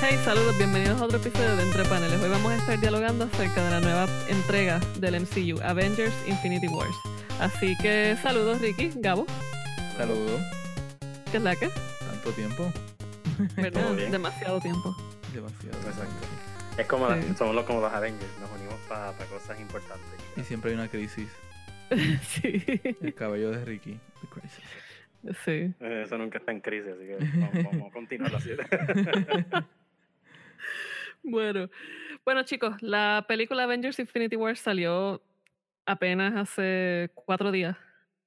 Hey, saludos, bienvenidos a otro episodio de Entre Paneles. Hoy vamos a estar dialogando acerca de la nueva entrega del MCU, Avengers Infinity Wars. Así que saludos, Ricky, Gabo, Saludos. ¿qué es la que? Tanto tiempo. ¿Verdad? Demasiado tiempo. Demasiado. Exacto. Es como Sí. somos los, como los Avengers, nos unimos para cosas importantes. Y siempre hay una crisis. sí, El cabello de Ricky. The crisis. sí. Eso nunca está en crisis, así que vamos, vamos a continuar así. Bueno, bueno chicos, la película Avengers Infinity War salió apenas hace cuatro días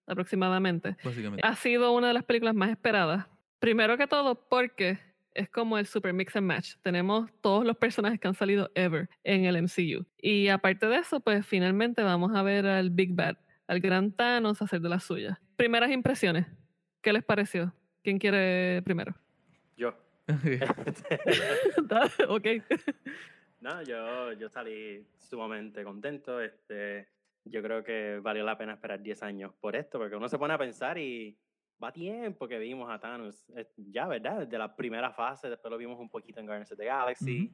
aproximadamente. Básicamente. Ha sido una de las películas más esperadas. Primero que todo porque es como el super mix and match. Tenemos todos los personajes que han salido ever en el MCU. Y aparte de eso, pues finalmente vamos a ver al Big Bad, al gran Thanos hacer de las suyas. Primeras impresiones. ¿Qué les pareció? ¿Quién quiere primero? Yo. Ok. No, yo, yo salí sumamente contento. Este, yo creo que valió la pena esperar 10 años por esto, porque uno se pone a pensar y va tiempo que vimos a Thanos. Ya, ¿verdad? Desde la primera fase, después lo vimos un poquito en Guardians of the Galaxy.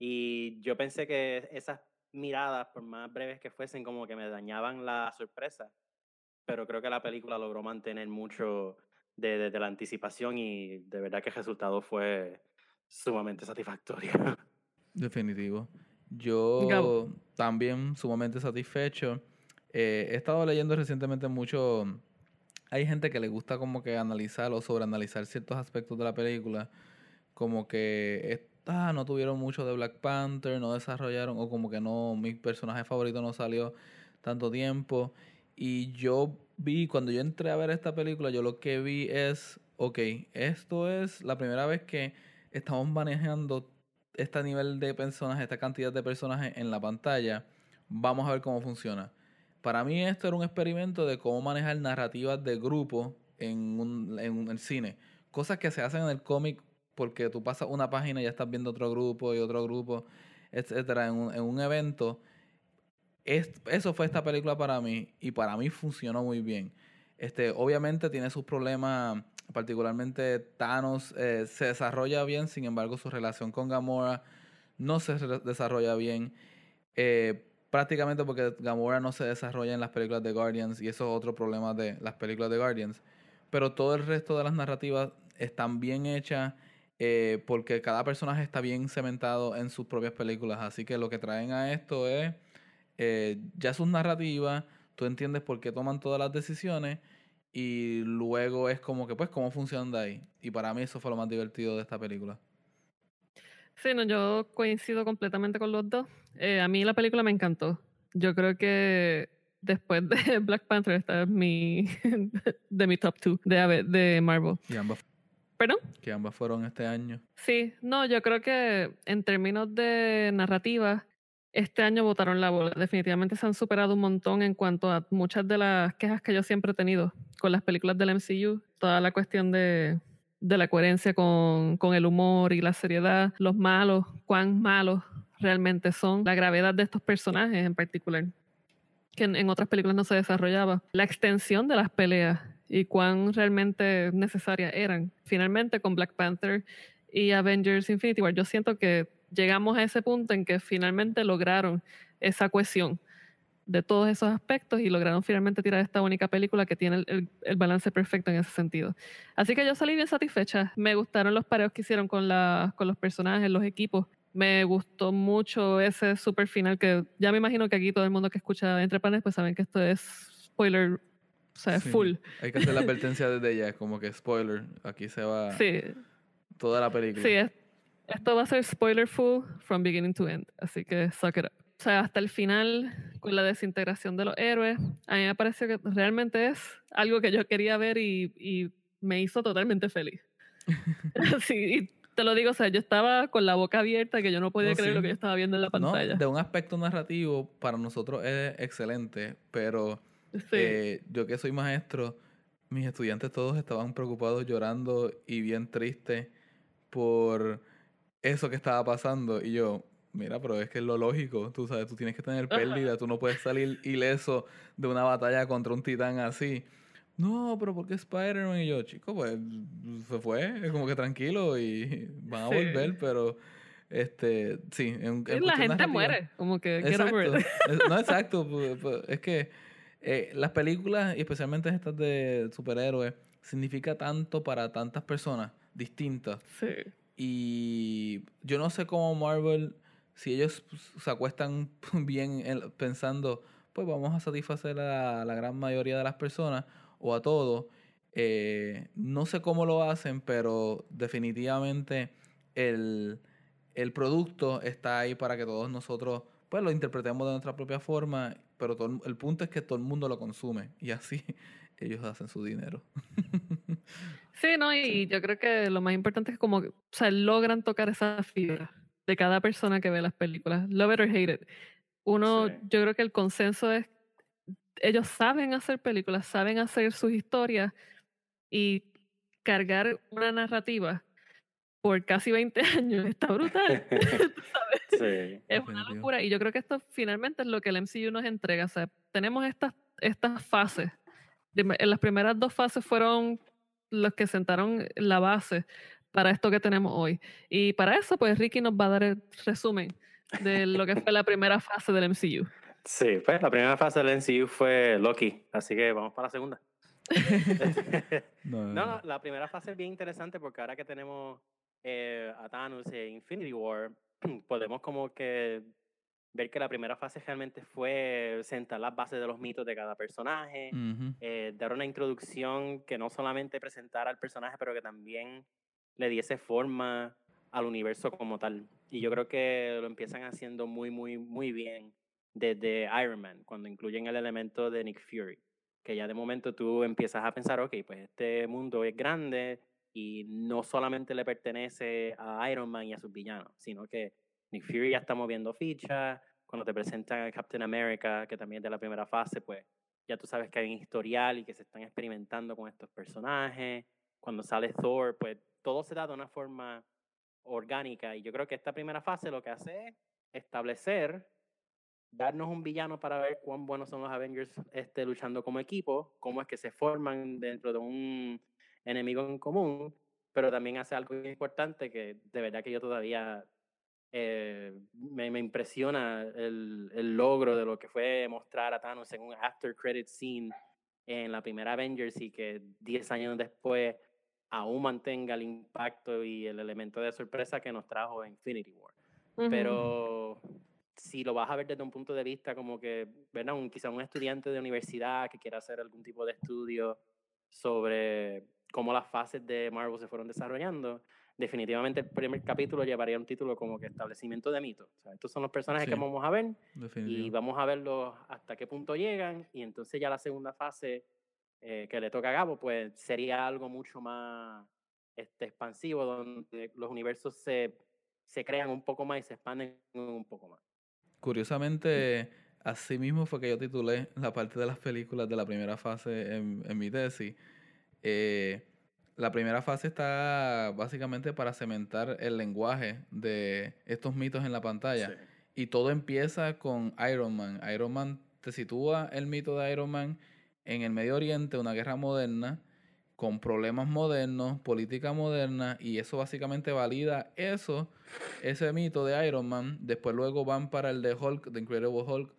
Y yo pensé que esas miradas, por más breves que fuesen, como que me dañaban la sorpresa. Pero creo que la película logró mantener mucho de, de- de la anticipación y de verdad que el resultado fue sumamente satisfactorio. Definitivo. Yo Gabo. también sumamente satisfecho. Eh, he estado leyendo recientemente mucho. Hay gente que le gusta como que analizar o sobreanalizar ciertos aspectos de la película. Como que ah, no tuvieron mucho de Black Panther, no desarrollaron, o como que no, mi personaje favorito no salió tanto tiempo. Y yo vi, cuando yo entré a ver esta película, yo lo que vi es, ok, esto es la primera vez que estamos manejando este nivel de personajes, esta cantidad de personajes en la pantalla. Vamos a ver cómo funciona. Para mí esto era un experimento de cómo manejar narrativas de grupo en, un, en el cine. Cosas que se hacen en el cómic porque tú pasas una página y ya estás viendo otro grupo y otro grupo, etcétera, en un, en un evento. Es- eso fue esta película para mí y para mí funcionó muy bien. Este, obviamente tiene sus problemas, particularmente Thanos eh, se desarrolla bien, sin embargo su relación con Gamora no se desarrolla bien. eh, prácticamente porque Gamora no se desarrolla en las películas de Guardians y eso es otro problema de las películas de Guardians. Pero todo el resto de las narrativas están bien hechas eh, porque cada personaje está bien cementado en sus propias películas. Así que lo que traen a esto es eh, ya sus narrativas, tú entiendes por qué toman todas las decisiones y luego es como que pues cómo funcionan de ahí. Y para mí eso fue lo más divertido de esta película. Sí, no, yo coincido completamente con los dos. Eh, a mí la película me encantó. Yo creo que después de Black Panther esta es mi de mi top two de Marvel. Y ambas, ¿Perdón? que ambas fueron este año. Sí, no, yo creo que en términos de narrativa, este año votaron la bola. Definitivamente se han superado un montón en cuanto a muchas de las quejas que yo siempre he tenido con las películas del MCU. Toda la cuestión de, de la coherencia con, con el humor y la seriedad, los malos, cuán malos realmente son, la gravedad de estos personajes en particular, que en, en otras películas no se desarrollaba, la extensión de las peleas y cuán realmente necesarias eran. Finalmente con Black Panther y Avengers Infinity War, yo siento que llegamos a ese punto en que finalmente lograron esa cohesión de todos esos aspectos y lograron finalmente tirar esta única película que tiene el, el- el balance perfecto en ese sentido. Así que yo salí bien satisfecha. Me gustaron los pareos que hicieron con, la, con los personajes, los equipos. Me gustó mucho ese super final que ya me imagino que aquí todo el mundo que escucha Entre Panes pues saben que esto es spoiler, o sea, Sí. full. Hay que hacer la advertencia desde ya, como que spoiler. Aquí se va Sí, toda la película. Sí, es- esto va a ser spoiler full from beginning to end, así que suck it up. O sea, hasta el final, con la desintegración de los héroes, a mí me pareció que realmente es algo que yo quería ver y, y me hizo totalmente feliz. sí, y te lo digo, o sea, yo estaba con la boca abierta que yo no podía No, creer sí. lo que yo estaba viendo en la No, pantalla. de un aspecto narrativo, para nosotros es excelente, pero Sí. eh, yo que soy maestro, mis estudiantes todos estaban preocupados, llorando y bien tristes por eso que estaba pasando. Y yo, mira, pero es que es lo lógico, tú sabes, tú tienes que tener pérdida, tú no puedes salir ileso de una batalla contra un titán así. no, pero ¿por qué Spider-Man? Y yo, chico, pues se fue, como que tranquilo y van a volver, pero este, sí. En, la gente muere, como que exacto, no, exacto, pues, pues, es que eh, las películas, y especialmente estas de superhéroes, significa tanto para tantas personas distintas. Sí. Y yo no sé cómo Marvel, si ellos se acuestan bien pensando, pues vamos a satisfacer a la gran mayoría de las personas o a todos. Eh, no sé cómo lo hacen, pero definitivamente el, el, producto está ahí para que todos nosotros pues lo interpretemos de nuestra propia forma, pero el punto es que todo el mundo lo consume y así ellos hacen su dinero. sí, no, y yo creo que lo más importante es como, o sea, logran tocar esa fibra de cada persona que ve las películas, love it or hate it. Uno, yo creo que el consenso es ellos saben hacer películas, saben hacer sus historias y cargar una narrativa por casi 20 años está brutal. Sí, es una locura. Y yo creo que esto finalmente es lo que el MCU nos entrega. O sea, tenemos estas, estas fases. En las primeras dos fases fueron los que sentaron la base para esto que tenemos hoy. Y para eso, pues Ricky nos va a dar el resumen de lo que fue la primera fase del MCU. Sí, pues la primera fase del MCU fue Loki, así que vamos para la segunda. no, no, la primera fase es bien interesante porque ahora que tenemos eh, a Thanos e Infinity War, podemos como que ver que la primera fase realmente fue sentar las bases de los mitos de cada personaje, eh, dar una introducción que no solamente presentara al personaje, pero que también le diese forma al universo como tal. Y yo creo que lo empiezan haciendo muy, muy, muy bien desde Iron Man, cuando incluyen el elemento de Nick Fury, que ya de momento tú empiezas a pensar, ok, pues este mundo es grande y no solamente le pertenece a Iron Man y a sus villanos, sino que Nick Fury ya está moviendo fichas, cuando te presentan a Captain America, que también es de la primera fase, pues ya tú sabes que hay un historial y que se están experimentando con estos personajes. Cuando sale Thor, pues todo se da de una forma orgánica y yo creo que esta primera fase lo que hace es establecer darnos un villano para ver cuán buenos son los Avengers este, luchando como equipo, cómo es que se forman dentro de un enemigo en común, pero también hace algo importante que de verdad que yo todavía eh, me, me, impresiona el, el, logro de lo que fue mostrar a Thanos en un after credit scene en la primera Avengers y que 10 años después aún mantenga el impacto y el elemento de sorpresa que nos trajo Infinity War. Pero si lo vas a ver desde un punto de vista como que, ¿verdad? Un, quizá un estudiante de universidad que quiera hacer algún tipo de estudio sobre cómo las fases de Marvel se fueron desarrollando, definitivamente el primer capítulo llevaría un título como que establecimiento de mitos. O sea, estos son los personajes que vamos a ver y vamos a verlos hasta qué punto llegan y entonces ya la segunda fase eh, que le toca a Gabo, pues sería algo mucho más este, expansivo, donde los universos se, se crean un poco más y se expanden un poco más. Curiosamente, así mismo fue que yo titulé la parte de las películas de la primera fase en, en mi tesis. Eh, la primera fase está básicamente para cementar el lenguaje de estos mitos en la pantalla. Y todo empieza con Iron Man. Iron Man te sitúa el mito de Iron Man en el Medio Oriente, una guerra moderna, con problemas modernos, política moderna, y eso básicamente valida eso, ese mito de Iron Man. Después luego van para el de Hulk, de Incredible Hulk,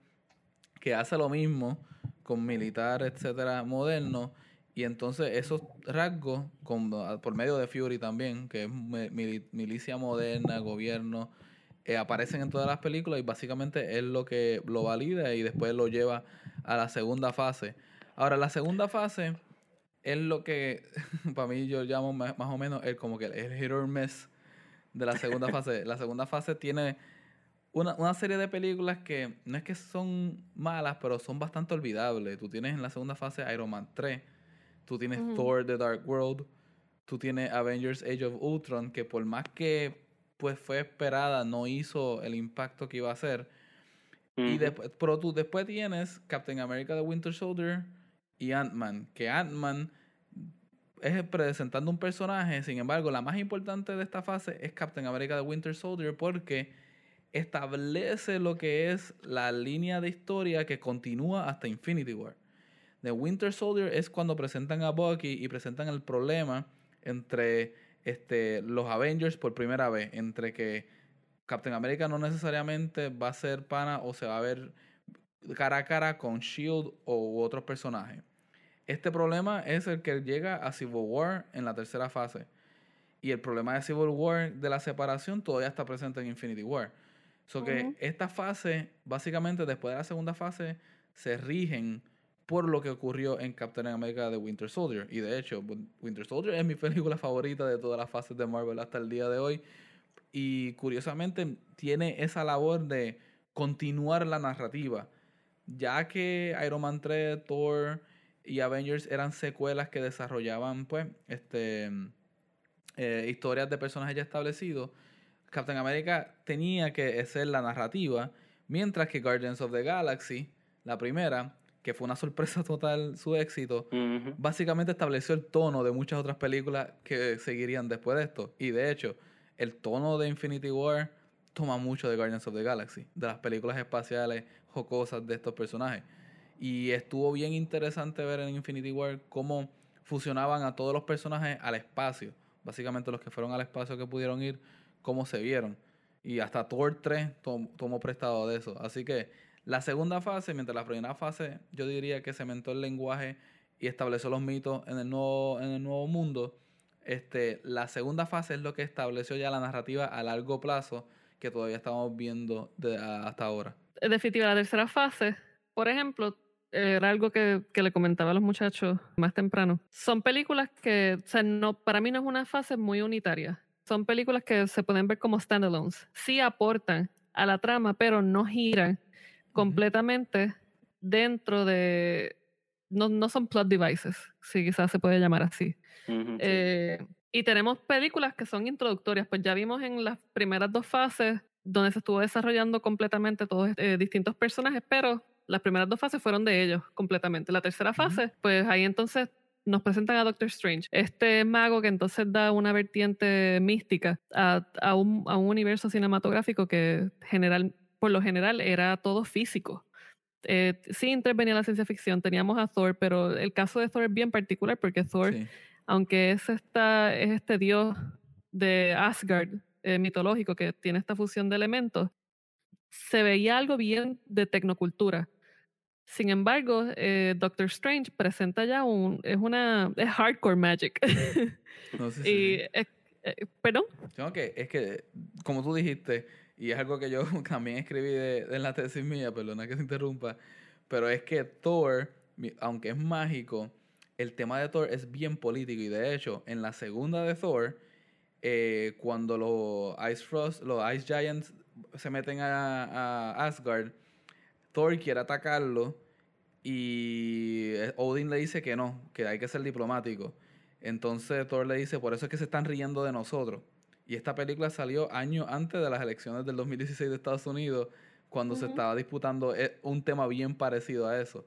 que hace lo mismo con militar, etcétera, moderno. Y entonces esos rasgos, con, por medio de Fury también, que es milicia moderna, gobierno, eh, aparecen en todas las películas y básicamente es lo que lo valida y después lo lleva a la segunda fase. Ahora, la segunda fase es lo que para mí yo llamo más, o menos el como que el hit or miss de la segunda fase. La segunda fase tiene una, una, serie de películas que no es que son malas, pero son bastante olvidables. Tú tienes en la segunda fase Iron Man 3, tú tienes Thor The Dark World, tú tienes Avengers Age of Ultron, que por más que pues fue esperada, no hizo el impacto que iba a hacer. Y después, pero tú después tienes Captain America The Winter Soldier y Ant-Man, que Ant-Man es presentando un personaje, sin embargo, la más importante de esta fase es Captain America The Winter Soldier porque establece lo que es la línea de historia que continúa hasta Infinity War. The Winter Soldier es cuando presentan a Bucky y presentan el problema entre este, los Avengers por primera vez, entre que Captain America no necesariamente va a ser pana o se va a ver cara a cara con Shield o otros personajes. Este problema es el que llega a Civil War en la tercera fase. Y el problema de Civil War de la separación todavía está presente en Infinity War. So que esta fase, básicamente después de la segunda fase, se rigen por lo que ocurrió en Captain America de Winter Soldier. Y de hecho, Winter Soldier es mi película favorita de todas las fases de Marvel hasta el día de hoy. Y curiosamente tiene esa labor de continuar la narrativa. Ya que Iron Man 3, Thor y Avengers eran secuelas que desarrollaban pues este eh, historias de personajes ya establecidos, Captain America tenía que ser la narrativa, mientras que Guardians of the Galaxy, la primera, que fue una sorpresa total su éxito, básicamente estableció el tono de muchas otras películas que seguirían después de esto. Y de hecho, el tono de Infinity War toma mucho de Guardians of the Galaxy, de las películas espaciales jocosas de estos personajes. Y estuvo bien interesante ver en Infinity War cómo fusionaban a todos los personajes al espacio básicamente los que fueron al espacio que pudieron ir, cómo se vieron. Y hasta Thor 3 tomó prestado de eso. Así que la segunda fase, mientras la primera fase yo diría que cementó el lenguaje y estableció los mitos en el nuevo, en el nuevo mundo, este, la segunda fase es lo que estableció ya la narrativa a largo plazo que todavía estamos viendo de, hasta ahora. En definitiva, la tercera fase, por ejemplo, era algo que, que, le comentaba a los muchachos más temprano. Son películas que, o no, para mí no es una fase muy unitaria. Son películas que se pueden ver como standalones. Sí aportan a la trama, pero no giran completamente dentro de... No, no son plot devices, si quizás se puede llamar así. Eh, y tenemos películas que son introductorias, pues ya vimos en las primeras dos fases donde se estuvo desarrollando completamente todos eh, distintos personajes, pero las primeras dos fases fueron de ellos completamente. La tercera fase, pues ahí entonces nos presentan a Doctor Strange, este mago que entonces da una vertiente mística a, a, un, a un, universo cinematográfico que general, por lo general era todo físico. Eh, sí intervenía la ciencia ficción, teníamos a Thor, pero el caso de Thor es bien particular porque Thor, aunque es, esta, es este dios de Asgard eh, mitológico que tiene esta fusión de elementos, se veía algo bien de tecnocultura. Sin embargo, eh, Doctor Strange presenta ya un. Es una. Es hardcore magic. No, sé y, eh, ¿Perdón? que, es que, como tú dijiste, y es algo que yo también escribí de, la tesis mía, perdona que se interrumpa, pero es que Thor, aunque es mágico, el tema de Thor es bien político. Y de hecho, en la segunda de Thor, eh, cuando los Ice Frost, los Ice Giants se meten a, a Asgard Thor quiere atacarlo y eh, Odin le dice que no, que hay que ser diplomático. Entonces Thor le dice, por eso es que se están riendo de nosotros. Y esta película salió años antes de las elecciones del 2016 de Estados Unidos, cuando se estaba disputando eh, un tema bien parecido a eso.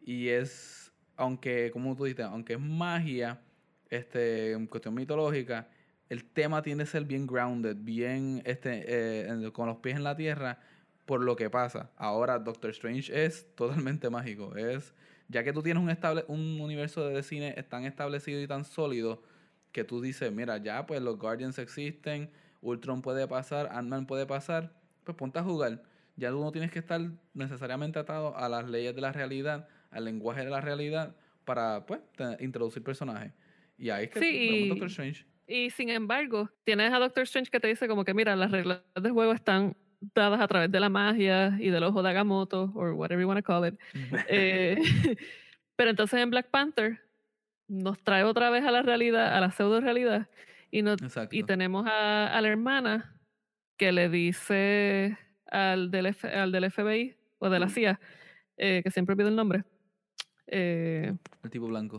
Y es, aunque, como tú dices, aunque es magia, este, en cuestión mitológica, el tema tiene que ser bien grounded, bien este, eh, con los pies en la tierra, por lo que pasa. Ahora Doctor Strange es totalmente mágico. Es ya que tú tienes un estable, un universo de cine tan establecido y tan sólido que tú dices, mira, ya pues los Guardians existen, Ultron puede pasar, Ant-Man puede pasar, pues ponte a jugar. Ya tú no tienes que estar necesariamente atado a las leyes de la realidad, al lenguaje de la realidad para pues introducir personajes. Y ahí es que sí, Doctor Strange. Y sin embargo, tienes a Doctor Strange que te dice como que mira, las reglas del juego están dadas a través de la magia y del ojo de Agamotto, o whatever you want to call it. Eh, pero entonces en Black Panther nos trae otra vez a la realidad, a la pseudo realidad, y, y tenemos a, la hermana que le dice al del, al del FBI o de la CIA, eh, que siempre pide el nombre. Eh, el tipo blanco.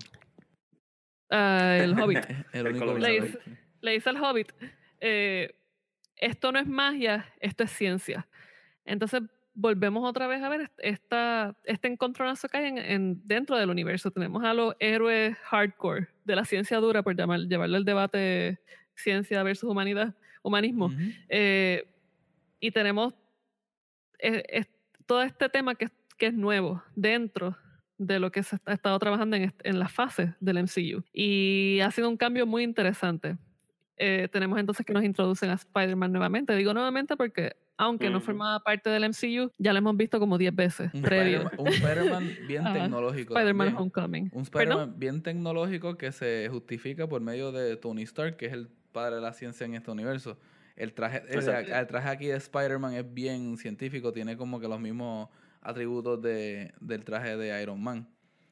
Ah, el Hobbit. el único le, dice, le dice al Hobbit. Eh, esto no es magia, esto es ciencia. Entonces volvemos otra vez a ver esta, este encontronazo que hay en, dentro del universo. Tenemos a los héroes hardcore de la ciencia dura, por llamar, llevarle el debate ciencia versus humanidad, humanismo. Eh, y tenemos eh, todo este tema que, que, es nuevo dentro de lo que se ha estado trabajando en, en las fases del MCU. Y ha sido un cambio muy interesante. Eh, tenemos entonces que nos introducen a Spider-Man nuevamente. Digo nuevamente porque, aunque no formaba parte del MCU, ya lo hemos visto como 10 veces. Un Spider-Man bien tecnológico. Spider-Man Homecoming. Un Spider-Man bien tecnológico que se justifica por medio de Tony Stark, que es el padre de la ciencia en este universo. El traje, el, traje aquí de Spider-Man es bien científico, tiene como que los mismos atributos de, del traje de Iron Man.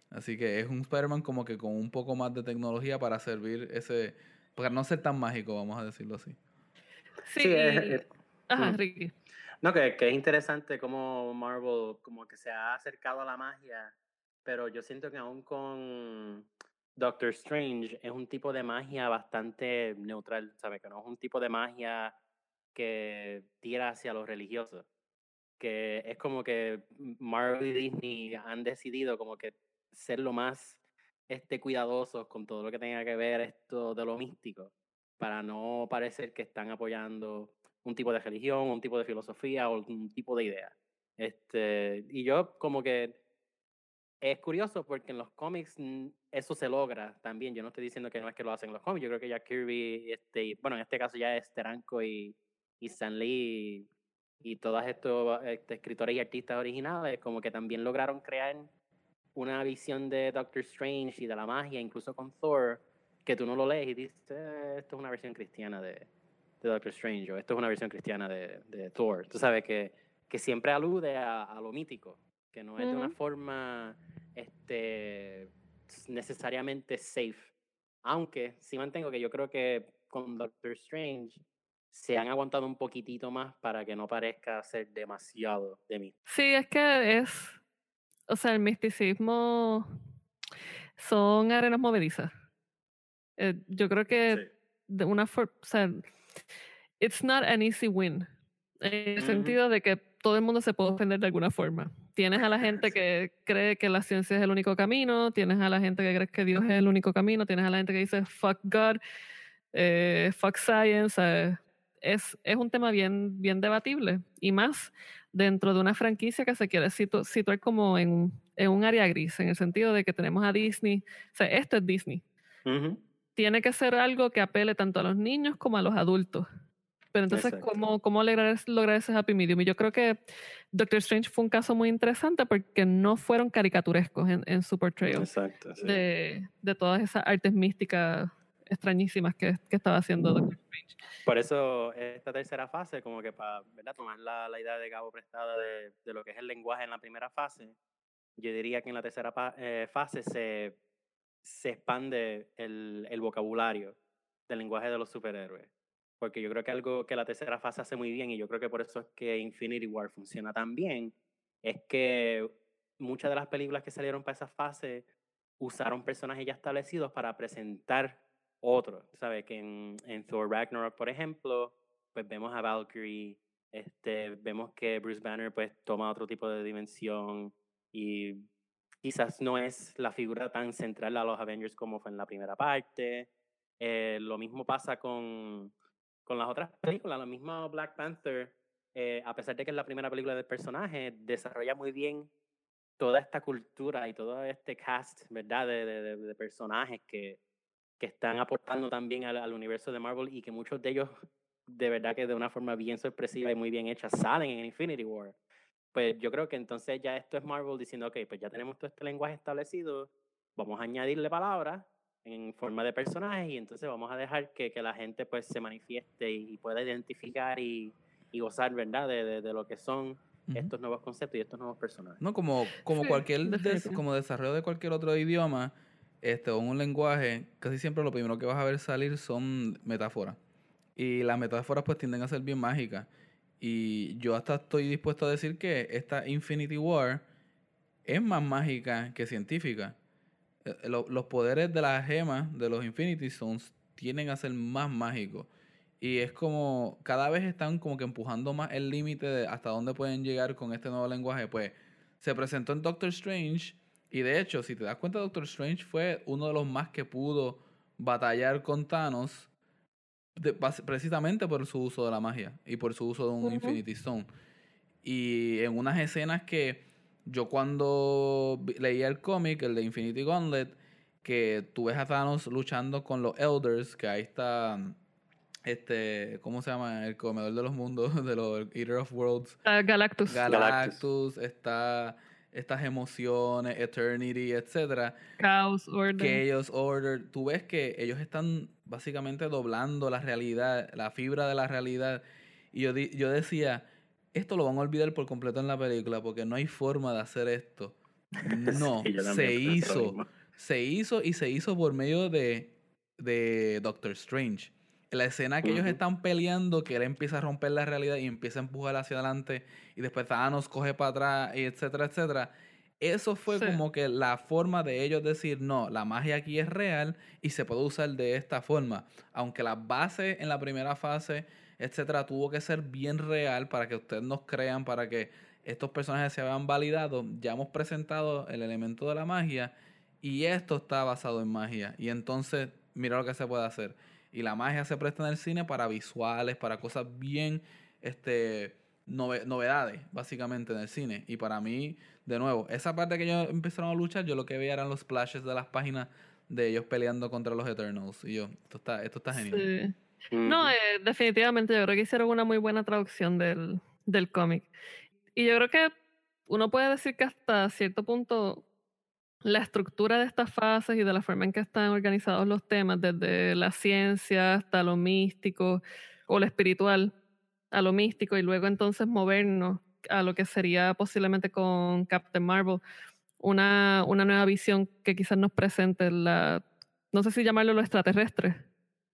Así que es un Spider-Man como que con un poco más de tecnología para servir ese para no ser tan mágico, vamos a decirlo así. Sí, Ajá. Ricky. No, que, que, es interesante cómo Marvel como que se ha acercado a la magia, pero yo siento que aún con Doctor Strange es un tipo de magia bastante neutral, ¿sabes? Que no es un tipo de magia que tira hacia los religiosos. Que es como que Marvel y Disney han decidido como que ser lo más este, cuidadosos con todo lo que tenga que ver esto de lo místico, para no parecer que están apoyando un tipo de religión, un tipo de filosofía o un tipo de idea. Este, y yo como que es curioso porque en los cómics eso se logra también. Yo no estoy diciendo que no es que lo hacen los cómics. Yo creo que ya Kirby, este, bueno, en este caso ya es Teranco y, y Stan Lee y, todos estos este, escritores y artistas originales como que también lograron crear una visión de Doctor Strange y de la magia, incluso con Thor, que tú no lo lees y dices, eh, esto es una versión cristiana de, de, Doctor Strange o esto es una versión cristiana de, de Thor. Tú sabes que, que siempre alude a, lo mítico, que no es de una forma este, necesariamente safe. Aunque sí mantengo que yo creo que con Doctor Strange se han aguantado un poquitito más para que no parezca ser demasiado de mí. Sí, es que es o sea, el misticismo son arenas movedizas. Eh, yo creo que de una forma, o sea, it's not an easy win. En el sentido de que todo el mundo se puede ofender de alguna forma. Tienes a la gente que cree que la ciencia es el único camino, tienes a la gente que cree que Dios es el único camino, tienes a la gente que dice fuck God, eh, fuck science. es, es un tema bien, bien debatible. Y más dentro de una franquicia que se quiere situar como en, un área gris, en el sentido de que tenemos a Disney, o sea, esto es Disney. Tiene que ser algo que apele tanto a los niños como a los adultos. Pero entonces, ¿cómo, ¿cómo lograr, lograr ese happy medium? Y yo creo que Doctor Strange fue un caso muy interesante porque no fueron caricaturescos en, en su portrayal de, de todas esas artes místicas extrañísimas que, que estaba haciendo Doctor Strange. Por eso esta tercera fase, como que para tomar la, la, idea de Gabo prestada de, de, lo que es el lenguaje en la primera fase, yo diría que en la tercera eh, fase se, se expande el, el vocabulario del lenguaje de los superhéroes. Porque yo creo que algo que la tercera fase hace muy bien, y yo creo que por eso es que Infinity War funciona tan bien, es que muchas de las películas que salieron para esa fase usaron personajes ya establecidos para presentar otro. ¿Sabes? Que en, en, Thor Ragnarok, por ejemplo, pues vemos a Valkyrie, este, vemos que Bruce Banner pues toma otro tipo de dimensión y quizás no es la figura tan central a los Avengers como fue en la primera parte. Eh, lo mismo pasa con, con las otras películas, lo mismo Black Panther, eh, a pesar de que es la primera película del personaje, desarrolla muy bien toda esta cultura y todo este cast, ¿verdad? de, de, de personajes que, que están aportando también al, universo de Marvel y que muchos de ellos, de verdad que de una forma bien sorpresiva y muy bien hecha, salen en Infinity War. Pues yo creo que entonces ya esto es Marvel diciendo, ok, pues ya tenemos todo este lenguaje establecido, vamos a añadirle palabras en forma de personajes y entonces vamos a dejar que, que la gente pues se manifieste y, pueda identificar y, y gozar, ¿verdad?, de, de, lo que son estos nuevos conceptos y estos nuevos personajes. No, como, como cualquier como desarrollo de cualquier otro idioma, este, o un lenguaje, casi siempre lo primero que vas a ver salir son metáforas. Y las metáforas pues tienden a ser bien mágicas. Y yo hasta estoy dispuesto a decir que esta Infinity War es más mágica que científica. Eh, los poderes de las gemas de los Infinity Stones tienden a ser más mágicos. Y es como, cada vez están como que empujando más el límite de hasta dónde pueden llegar con este nuevo lenguaje. Pues se presentó en Doctor Strange y de hecho, si te das cuenta, Doctor Strange fue uno de los más que pudo batallar con Thanos precisamente por su uso de la magia y por su uso de un Infinity Stone. Y en unas escenas que yo cuando leía el cómic, el de Infinity Gauntlet, que tú ves a Thanos luchando con los Elders, que ahí está este, ¿cómo se llama? El comedor de los mundos, de los Eater of Worlds. Galactus. Galactus, está estas emociones, Eternity, etcétera. Chaos Order. Chaos Order. Tú ves que ellos están básicamente doblando la realidad, la fibra de la realidad. Y yo, yo decía, esto lo van a olvidar por completo en la película porque no hay forma de hacer esto. No, se hizo. Se hizo y se hizo por medio de, de Doctor Strange. La escena que ellos están peleando, que él empieza a romper la realidad y empieza a empujar hacia adelante y después Thanos coge para atrás, y etcétera, etcétera. Eso fue como que la forma de ellos decir, no, la magia aquí es real y se puede usar de esta forma. Aunque la base en la primera fase, etcétera, tuvo que ser bien real para que ustedes nos crean, para que estos personajes se vean validados, ya hemos presentado el elemento de la magia y esto está basado en magia. Y entonces, mira lo que se puede hacer. Y la magia se presta en el cine para visuales, para cosas bien, este, novedades, básicamente, en el cine. Y para mí, de nuevo, esa parte que ellos empezaron a luchar, yo lo que veía eran los splashes de las páginas de ellos peleando contra los Eternals. Y yo, esto está, esto está genial. No, eh, definitivamente, yo creo que hicieron una muy buena traducción del, del cómic. Y yo creo que uno puede decir que hasta cierto punto la estructura de estas fases y de la forma en que están organizados los temas, desde la ciencia hasta lo místico o lo espiritual, a lo místico y luego entonces movernos a lo que sería posiblemente con Captain Marvel, una, una nueva visión que quizás nos presente la, no sé si llamarlo lo extraterrestre,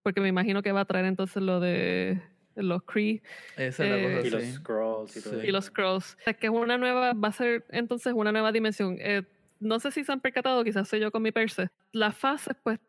porque me imagino que va a traer entonces lo de los Kree. Esa es la cosa, eh, y los Scrolls y todo Y los Scrolls. que es una nueva, va a ser entonces una nueva dimensión. Eh, no sé si se han percatado, quizás soy yo con mi perse, las fases pues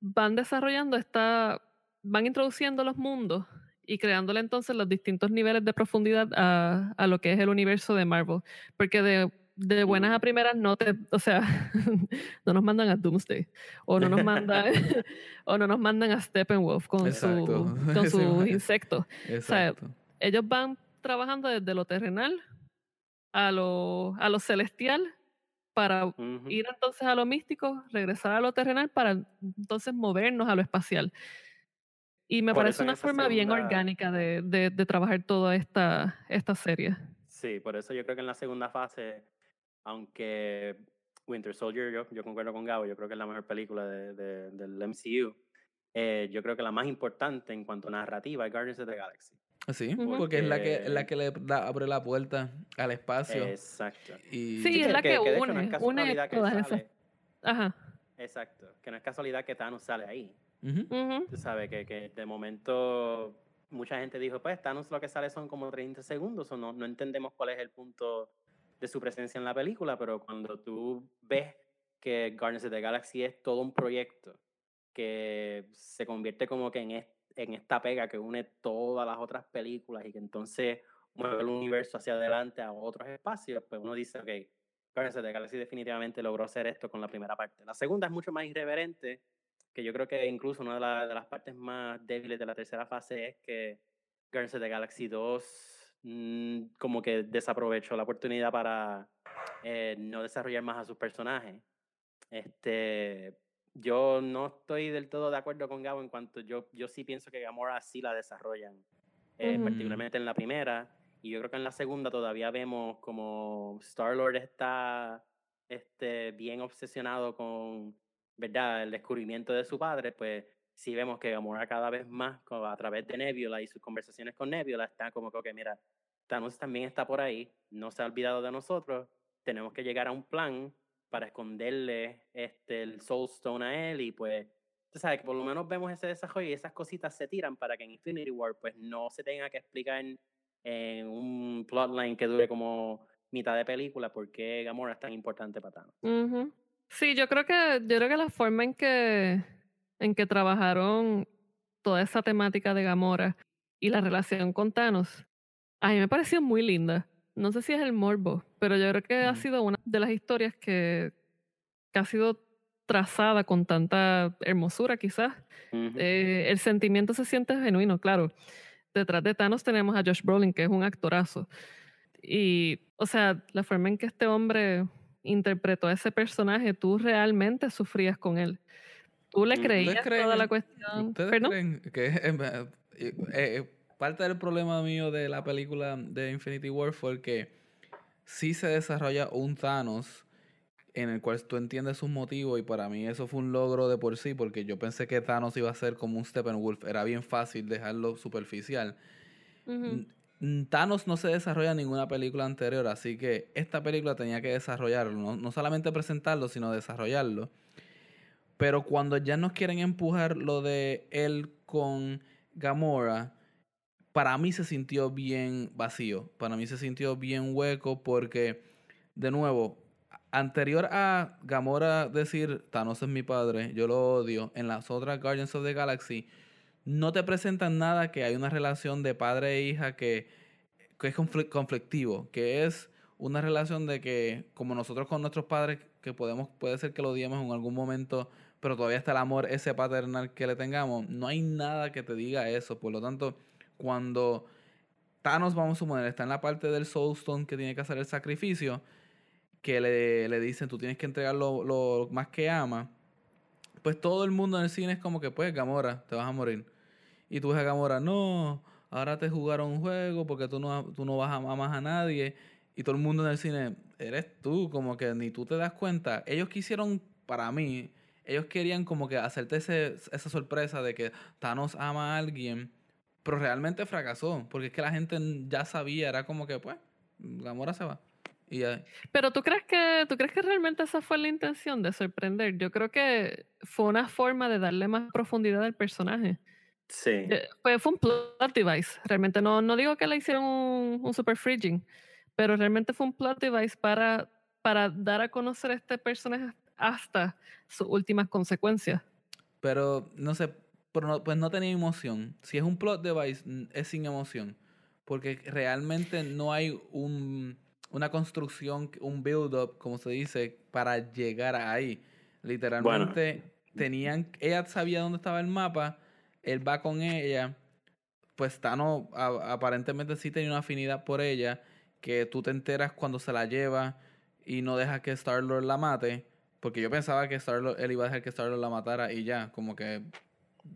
van desarrollando esta, van introduciendo los mundos y creándole entonces los distintos niveles de profundidad a, a lo que es el universo de Marvel. Porque de, de buenas a mm. primeras no te, o sea, no nos mandan a Doomsday o no nos mandan o no nos mandan a Steppenwolf con su con sus insectos. O sea, ellos van trabajando desde lo terrenal a lo, a lo celestial para ir entonces a lo místico, regresar a lo terrenal para entonces movernos a lo espacial. Y me parece una forma bien orgánica de, de, trabajar toda esta, esta serie. Sí, por eso yo creo que en la segunda fase, aunque Winter Soldier, yo, yo concuerdo con Gabo, yo creo que es la mejor película de, del MCU, eh, yo creo que la más importante en cuanto a narrativa es Guardians of the Galaxy. Sí, porque, es la que, la que le abre la puerta al espacio. Exacto. Y... Sí, es la que, une, une todas esas. Ajá. Exacto. Que no es casualidad que Thanos sale ahí. Tú sabes que, que de momento mucha gente dijo, pues Thanos lo que sale son como 30 segundos, o no, no entendemos cuál es el punto de su presencia en la película, pero cuando tú ves que Guardians of the Galaxy es todo un proyecto que se convierte como que en este en esta pega que une todas las otras películas y que entonces mueve el universo hacia adelante a otros espacios, pues uno dice, ok, Guardians the Galaxy definitivamente logró hacer esto con la primera parte. La segunda es mucho más irreverente, que yo creo que incluso una de, las partes más débiles de la tercera fase es que Guardians the Galaxy 2 mm, como que desaprovechó la oportunidad para eh, no desarrollar más a sus personajes. Este, yo no estoy del todo de acuerdo con Gabo en cuanto yo, yo sí pienso que Gamora sí la desarrollan, eh, particularmente en la primera. Y yo creo que en la segunda todavía vemos como Star-Lord está este, bien obsesionado con ¿verdad? el descubrimiento de su padre, pues sí vemos que Gamora cada vez más a través de Nebula y sus conversaciones con Nebula está como que, mira, Thanos también está por ahí, no se ha olvidado de nosotros, tenemos que llegar a un plan para esconderle este, el Soul Stone a él y pues, tú sabes que por lo menos vemos ese desarrollo y esas cositas se tiran para que en Infinity War pues no se tenga que explicar en, un plotline que dure como mitad de película por qué Gamora es tan importante para Thanos. Sí, yo creo que yo creo que la forma en que en que trabajaron toda esa temática de Gamora y la relación con Thanos a mí me pareció muy linda no sé si es el morbo, pero yo creo que ha sido una de las historias que, ha sido trazada con tanta hermosura quizás. Eh, el sentimiento se siente genuino, claro. Detrás de Thanos tenemos a Josh Brolin, que es un actorazo. Y, o sea, la forma en que este hombre interpretó a ese personaje, tú realmente sufrías con él. Tú le creías toda la cuestión. ¿Ustedes creen que eh, eh, parte del problema mío de la película de Infinity War fue que sí se desarrolla un Thanos en el cual tú entiendes sus motivos y para mí eso fue un logro de por sí porque yo pensé que Thanos iba a ser como un Steppenwolf, era bien fácil dejarlo superficial. Thanos no se desarrolla en ninguna película anterior, así que esta película tenía que desarrollarlo, no, solamente presentarlo, sino desarrollarlo. Pero cuando ya nos quieren empujar lo de él con Gamora, para mí se sintió bien vacío, para mí se sintió bien hueco porque, de nuevo, anterior a Gamora decir Thanos es mi padre, yo lo odio, en las otras Guardians of the Galaxy, no te presentan nada que hay una relación de padre e hija que, es conflictivo, que es una relación de que, como nosotros con nuestros padres, que podemos, puede ser que lo odiemos en algún momento, pero todavía está el amor ese paternal que le tengamos, no hay nada que te diga eso. Por lo tanto, cuando Thanos, vamos a suponer, está en la parte del Soulstone que tiene que hacer el sacrificio, que le, le dicen tú tienes que entregar lo, lo, más que ama, pues todo el mundo en el cine es como que, pues, Gamora, te vas a morir. Y tú ves a Gamora, no, ahora te jugaron un juego porque tú no, tú no vas a amar a nadie. Y todo el mundo en el cine, eres tú, como que ni tú te das cuenta. Ellos quisieron, para mí, ellos querían como que hacerte ese, esa sorpresa de que Thanos ama a alguien, pero realmente fracasó, porque es que la gente ya sabía, era como que, pues, Gamora se va. Pero tú crees que tú crees que realmente esa fue la intención de sorprender. Yo creo que fue una forma de darle más profundidad al personaje. Sí. Eh, fue, fue un plot device. Realmente no, no digo que le hicieron un, super fridging, pero realmente fue un plot device para, para dar a conocer a este personaje hasta sus últimas consecuencias. Pero no sé, pero pues no tenía emoción. Si es un plot device, es sin emoción. Porque realmente no hay un una construcción, un build-up, como se dice, para llegar ahí. Literalmente tenían, ella sabía dónde estaba el mapa, él va con ella, pues Tano aparentemente sí tenía una afinidad por ella, que tú te enteras cuando se la lleva y no deja que Star-Lord la mate, porque yo pensaba que Star él iba a dejar que Star-Lord la matara y ya, como que...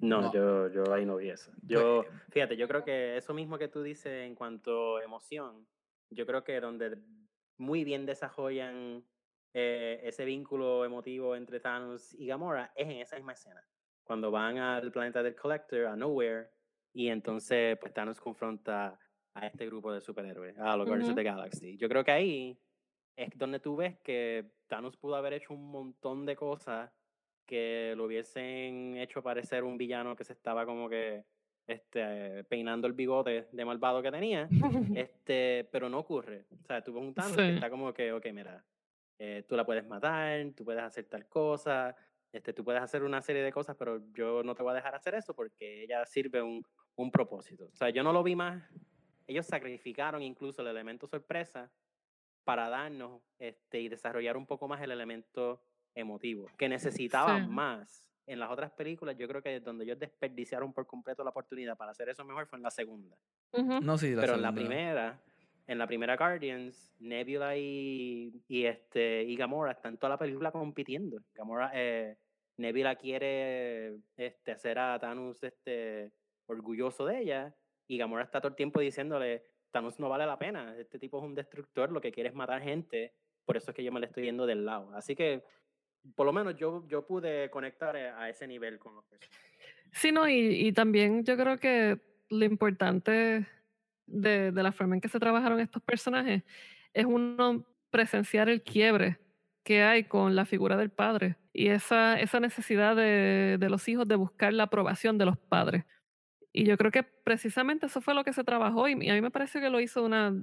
No, Yo, yo ahí no vi eso. Yo, pues, fíjate, yo creo que eso mismo que tú dices en cuanto a emoción, yo creo que donde muy bien desarrollan eh, ese vínculo emotivo entre Thanos y Gamora es en esa misma escena. Cuando van al planeta del Collector, a Nowhere, y entonces pues Thanos confronta a este grupo de superhéroes, a los Guardians of the Galaxy. Yo creo que ahí es donde tú ves que Thanos pudo haber hecho un montón de cosas que lo hubiesen hecho parecer un villano que se estaba como que este, peinando el bigote de malvado que tenía, este, pero no ocurre. O sea, tú ves un Thanos que está como que, ok, mira, eh, tú la puedes matar, tú puedes hacer tal cosa, este, tú puedes hacer una serie de cosas, pero yo no te voy a dejar hacer eso porque ella sirve un, un propósito. O sea, yo no lo vi más. Ellos sacrificaron incluso el elemento sorpresa para darnos este, y desarrollar un poco más el elemento emotivo, que necesitaban más en las otras películas, yo creo que donde ellos desperdiciaron por completo la oportunidad para hacer eso mejor fue en la segunda. No, sí, Pero en la primera, en la primera Guardians, Nebula y, y, este, y Gamora están toda la película compitiendo. Gamora, eh, Nebula quiere este, hacer a Thanos este, orgulloso de ella y Gamora está todo el tiempo diciéndole, Thanos no vale la pena, este tipo es un destructor, lo que quiere es matar gente, por eso es que yo me le estoy yendo del lado. Así que por lo menos yo, yo pude conectar a ese nivel con los personajes. Sí, no, y, y también yo creo que lo importante de, de, la forma en que se trabajaron estos personajes es uno presenciar el quiebre que hay con la figura del padre y esa, esa necesidad de, de los hijos de buscar la aprobación de los padres. Y yo creo que precisamente eso fue lo que se trabajó y, a mí me parece que lo hizo una,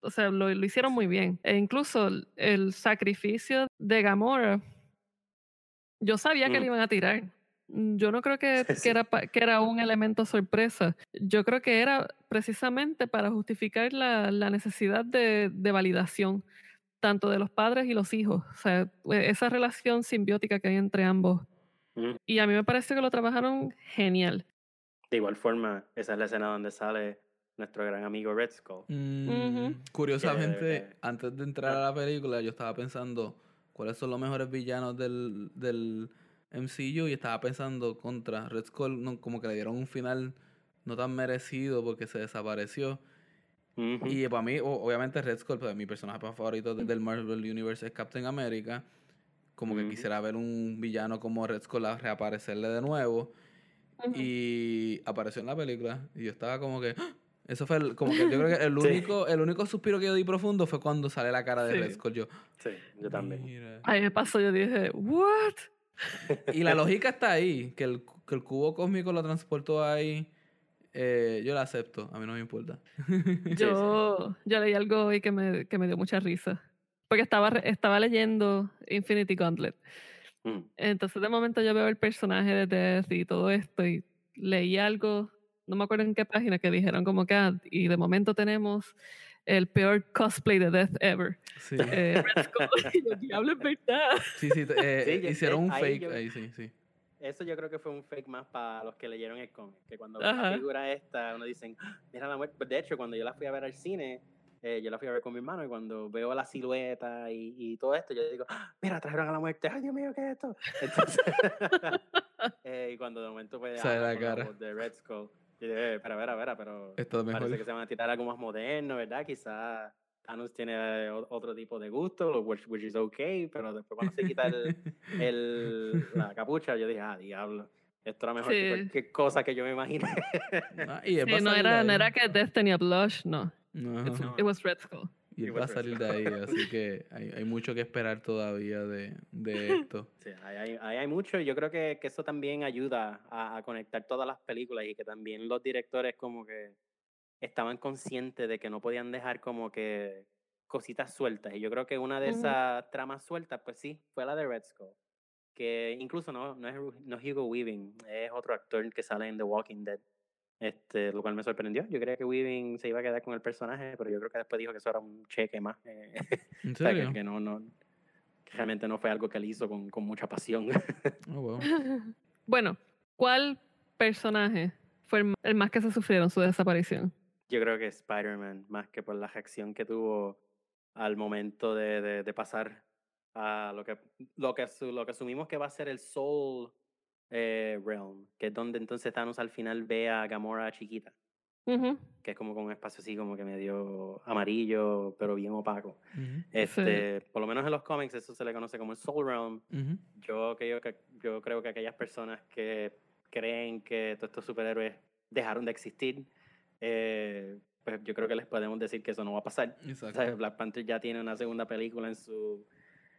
o sea, lo, lo hicieron muy bien. E incluso el sacrificio de Gamora yo sabía que le mm. iban a tirar. Mm, yo no creo que, que, era, que era un elemento sorpresa. Yo creo que era precisamente para justificar la, la necesidad de, de, validación, tanto de los padres y los hijos. O sea, e, esa relación simbiótica que hay entre ambos. Mm. Y a mí me parece que lo trabajaron genial. De igual forma, esa es la escena donde sale nuestro gran amigo Red Skull. Mm, Curiosamente, antes de entrar a la película, yo estaba pensando cuáles son los mejores villanos del, del MCU y estaba pensando contra Red Skull, no, como que le dieron un final no tan merecido porque se desapareció. Y para mí, obviamente Red Skull, pues, mi personaje favorito de- del Marvel Universe es Captain America. Como que quisiera ver un villano como Red Skull a reaparecerle de nuevo. Y apareció en la película. Y yo estaba como que. ¡ah! Eso fue el- como que yo creo que el Sí. único, el único suspiro que yo di profundo fue cuando sale la cara de Sí. Red Skull. Yo. Sí, yo también. "Mira". Ahí me pasó, yo dije, ¿what? Y la lógica está ahí. Que el, que el cubo cósmico lo transportó ahí. eh, yo la acepto. A mí no me importa. Yo, yo leí algo hoy que me, que me dio mucha risa. Porque estaba, re- estaba leyendo Infinity Gauntlet. Mm. Entonces de momento yo veo el personaje de Death y todo esto y leí algo, no me acuerdo en qué página, que dijeron como que, ah, y de momento tenemos el peor cosplay de Death ever. Sí. Eh, Red Skull. Y yo, diablo, es verdad. Sí, sí. eh, Sí, hicieron eh, un ahí fake yo- ahí, sí, sí. Eso yo creo que fue un fake más para los que leyeron el cómic. Que cuando Ajá. la figura esta, uno dicen, "Ah, mira la muerte. De hecho, cuando yo la fui a ver al cine, eh, yo la fui a ver con mi hermano y cuando veo la silueta y, y todo esto, yo digo, "Ah, mira, trajeron a la muerte. Ay, Dios mío, ¿qué es esto? Entonces, eh, y cuando de momento pues Sale habla la cara. de Red Skull, yo dije, "Eh, espera, espera, espera, pero Esto es mejor. parece que se van a tirar algo más moderno, ¿verdad? Quizás Thanos tiene eh, otro tipo de gusto, which, which is okay, pero después cuando se quita el, el- la capucha, yo dije, ah, diablo, esto era mejor que Sí. cualquier cosa que yo me imaginé. Ah, y a Sí, no, era, no era que Death tenía blush, no. No. It was Red Skull. Y él va a salir de ahí, así que hay, hay mucho que esperar todavía de, de esto. Sí, ahí hay, hay mucho y yo creo que, que eso también ayuda a, a conectar todas las películas y que también los directores como que estaban conscientes de que no podían dejar como que cositas sueltas. Y yo creo que una de esas tramas sueltas, pues sí, fue la de Red Skull. Que incluso no, no, es, no es Hugo Weaving, es otro actor que sale en The Walking Dead. Este, lo cual me sorprendió. Yo creía que Weaving se iba a quedar con el personaje, pero yo creo que después dijo que eso era un cheque más. eh, ¿En o sea, que, serio? que no, no, que realmente no fue algo que él hizo con, con mucha pasión. Oh, wow. bueno, ¿cuál personaje fue el el más que se sufrieron su desaparición? Yo creo que Spider-Man, más que por la reacción que tuvo al momento de, de, de pasar a lo que, lo, que, lo que asumimos que va a ser el Soul eh, Realm, que es donde entonces Thanos al final ve a Gamora chiquita, que es como con un espacio así como que medio amarillo, pero bien opaco. Este, Por lo menos en los cómics eso se le conoce como el Soul Realm. Yo, que yo, que yo creo que aquellas personas que creen que todos estos superhéroes dejaron de existir, eh, pues yo creo que les podemos decir que eso no va a pasar. O Exacto. sea, Black Panther ya tiene una segunda película en su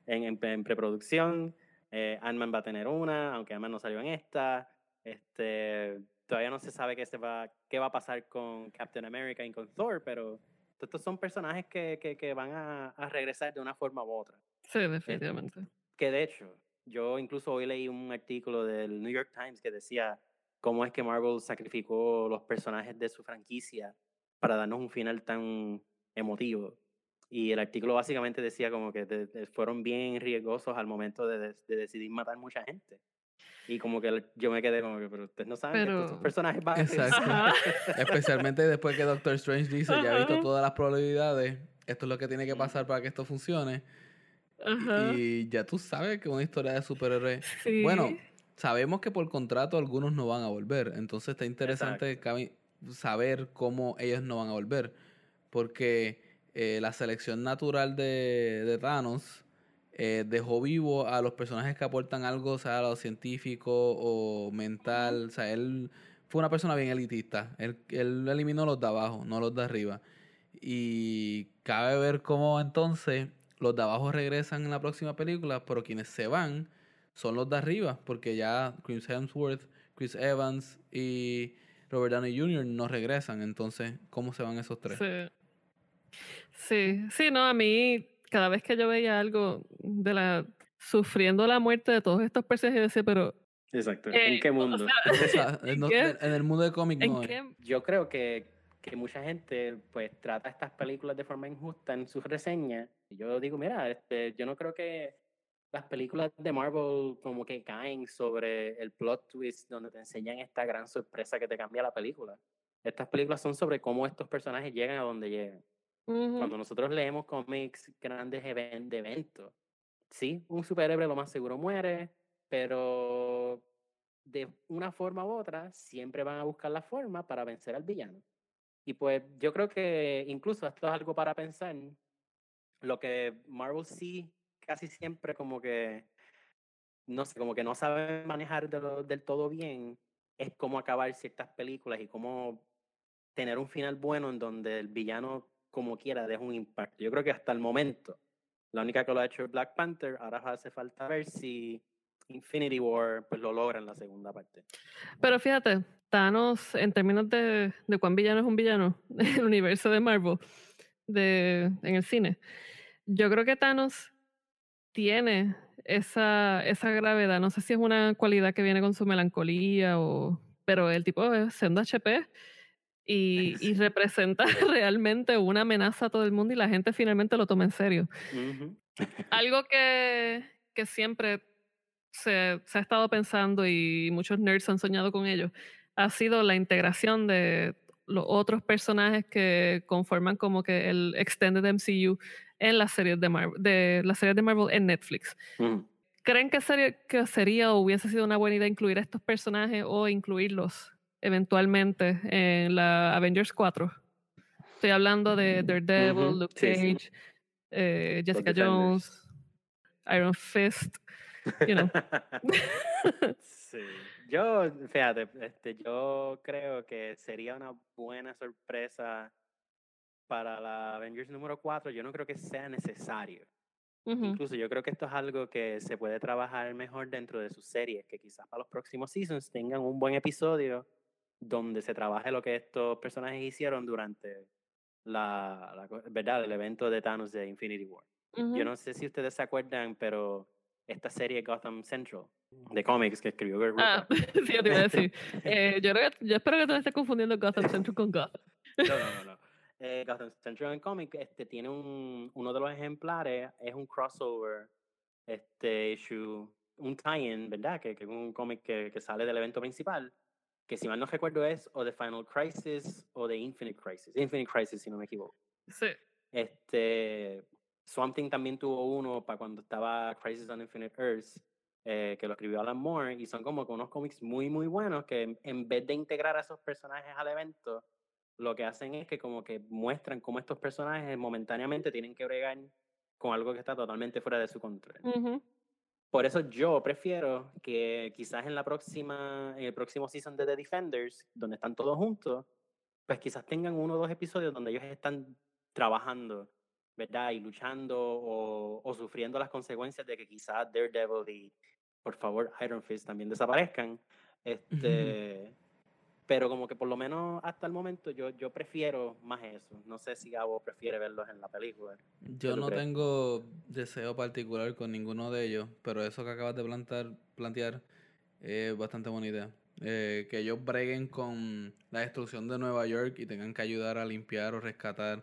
en, en, en preproducción. Eh, Ant-Man va a tener una, aunque Ant-Man no salió en esta. Este, todavía no se sabe qué, se va, qué va a pasar con Captain America y con Thor, pero estos son personajes que, que, que van a, a regresar de una forma u otra Sí, definitivamente. que de hecho, yo incluso hoy leí un artículo del New York Times que decía cómo es que Marvel sacrificó los personajes de su franquicia para darnos un final tan emotivo. Y el artículo básicamente decía como que de- de- fueron bien riesgosos al momento de, de- de decidir matar mucha gente. Y como que yo me quedé como que, pero ustedes no saben que estos Pero- personajes van a Exacto. Especialmente después que Doctor Strange dice, ya he visto todas las probabilidades, esto es lo que tiene que pasar para que esto funcione. Ajá. Y ya tú sabes que una historia de superhéroes... Sí. Bueno, sabemos que por contrato algunos no van a volver, entonces está interesante cami- saber cómo ellos no van a volver, porque eh, la selección natural de, de Thanos eh, dejó vivo a los personajes que aportan algo, sea lo científico o mental, o sea, él fue una persona bien elitista, él, él eliminó los de abajo, no los de arriba, y cabe ver cómo entonces los de abajo regresan en la próxima película, pero quienes se van son los de arriba, porque ya Chris Hemsworth, Chris Evans y Robert Downey Jr. no regresan. Entonces, ¿cómo se van esos tres? Sí. Sí, sí, no, a mí cada vez que yo veía algo de la sufriendo la muerte de todos estos personajes, yo decía, pero Exacto. Eh, ¿En qué mundo? O sea, ¿En no- qué? en el mundo de cómic ¿en no qué? yo creo que, que mucha gente pues trata estas películas de forma injusta en sus reseñas. Y yo digo, mira, este, yo no creo que las películas de Marvel como que caen sobre el plot twist donde te enseñan esta gran sorpresa que te cambia la película. Estas películas son sobre cómo estos personajes llegan a donde llegan. Ujú. Cuando nosotros leemos cómics grandes even- de eventos, sí, un superhéroe lo más seguro muere, pero de una forma u otra siempre van a buscar la forma para vencer al villano. Y pues yo creo que incluso esto es algo para pensar. Lo que Marvel sí casi siempre como que, no sé, como que no sabe manejar de lo- del todo bien, es cómo acabar ciertas películas y cómo tener un final bueno en donde el villano como quiera deja un impacto. Yo creo que hasta el momento, la única que lo ha hecho es Black Panther, ahora hace falta ver si Infinity War pues lo logra en la segunda parte. Pero fíjate, Thanos, en términos de, de cuán villano es un villano el universo de Marvel, de, en el cine, yo creo que Thanos tiene esa, esa gravedad. No sé si es una cualidad que viene con su melancolía o... Pero el tipo es siendo HP y, y representa realmente una amenaza a todo el mundo y la gente finalmente lo toma en serio. Algo que, que siempre se, se ha estado pensando y muchos nerds han soñado con ello ha sido la integración de los otros personajes que conforman como que el extended MCU en las series de Marvel, de las series de Marvel en Netflix. Ujú. ¿Creen que, sería, que sería o hubiese sido una buena idea incluir a estos personajes o incluirlos eventualmente en la Avengers 4? Estoy hablando de Daredevil, Ujú, Luke sí, sí. Cage, eh, Jessica. Jones, Iron Fist, you know. sí. Yo, fíjate, este, yo creo que sería una buena sorpresa para la Avengers número 4. Yo no creo que sea necesario. Ujú. Incluso yo creo que esto es algo que se puede trabajar mejor dentro de sus series, que quizás para los próximos seasons tengan un buen episodio donde se trabaje lo que estos personajes hicieron durante la, la verdad el evento de Thanos de Infinity War. Ujú. Yo no sé si ustedes se acuerdan, pero esta serie Gotham Central de cómics que escribió Greg Ah, sí, yo te iba a decir. Eh, yo, creo que- yo espero que tú no estés confundiendo Gotham Central con Gotham. No, no, no, no. Eh, Gotham Central en cómic este, tiene un, uno de los ejemplares, es un crossover, este issue, un tie-in, ¿verdad? Que, que es un cómic que, que sale del evento principal, que si mal no recuerdo es o de Final Crisis o de Infinite Crisis. Infinite Crisis, si no me equivoco. Sí. Este, Swamp Thing también tuvo uno para cuando estaba Crisis on Infinite Earths, eh, que lo escribió Alan Moore, y son como que unos cómics muy, muy buenos que en- vez de integrar a esos personajes al evento, lo que hacen es que como que muestran cómo estos personajes momentáneamente tienen que bregar con algo que está totalmente fuera de su control. Ujú. Por eso yo prefiero que quizás en la próxima, en el próximo season de The Defenders, donde están todos juntos, pues quizás tengan uno o dos episodios donde ellos están trabajando, ¿verdad? Y luchando o, o sufriendo las consecuencias de que quizás Daredevil y, por favor, Iron Fist también desaparezcan. Este, pero como que por lo menos hasta el momento yo, yo prefiero más eso. No sé si Gabo prefiere verlos en la película. Yo no crees? tengo deseo particular con ninguno de ellos, pero eso que acabas de plantar, plantear es bastante buena idea. Eh, que ellos breguen con la destrucción de Nueva York y tengan que ayudar a limpiar o rescatar,